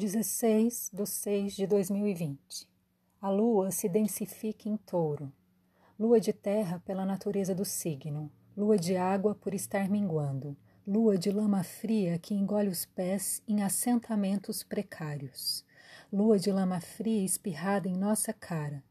16 de 6 de 2020. A lua se densifica em touro. Lua de terra pela natureza do signo. Lua de água por estar minguando. Lua de lama fria que engole os pés em assentamentos precários. Lua de lama fria espirrada em nossa cara.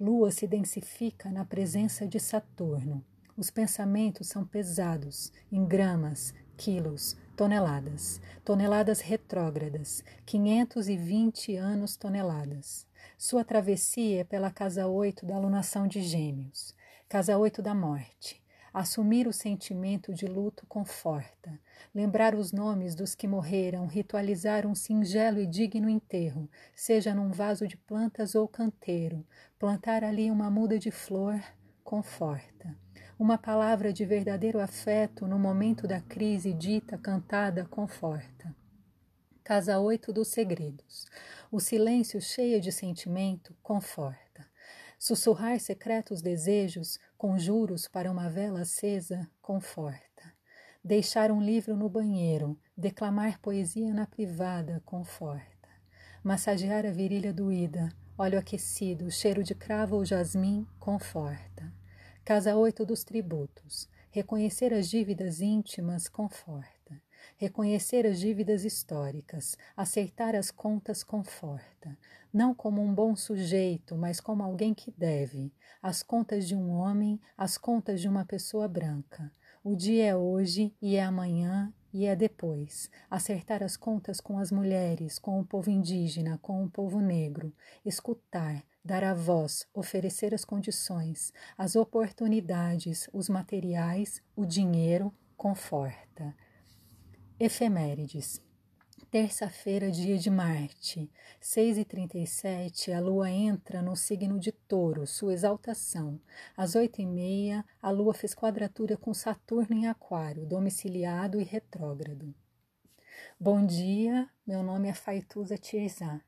Lua se densifica na presença de Saturno. Os pensamentos são pesados, em gramas, quilos, toneladas, toneladas retrógradas, 520 anos toneladas. Sua travessia é pela casa 8 da alunação de Gêmeos, casa 8 da morte. Assumir o sentimento de luto conforta. Lembrar os nomes dos que morreram, ritualizar um singelo e digno enterro, seja num vaso de plantas ou canteiro. Plantar ali uma muda de flor conforta. Uma palavra de verdadeiro afeto no momento da crise dita, cantada, conforta. Casa 8 dos Segredos. O silêncio cheio de sentimento conforta. Sussurrar secretos desejos, conjuros para uma vela acesa, conforta. Deixar um livro no banheiro, declamar poesia na privada, conforta. Massagear a virilha doída, óleo aquecido, cheiro de cravo ou jasmim, conforta. Casa 8 dos tributos. Reconhecer as dívidas íntimas conforta. Reconhecer as dívidas históricas, aceitar as contas conforta, não como um bom sujeito, mas como alguém que deve, as contas de um homem, as contas de uma pessoa branca. O dia é hoje e é amanhã e é depois. Acertar as contas com as mulheres, com o povo indígena, com o povo negro. Escutar, dar a voz, oferecer as condições, as oportunidades, os materiais, o dinheiro, conforta. Efemérides. Terça-feira, dia de Marte, 6h37, a lua entra no signo de Touro, sua exaltação. Às 8h30, a lua fez quadratura com Saturno em Aquário, domiciliado e retrógrado. Bom dia, meu nome é Faituza Tirzan.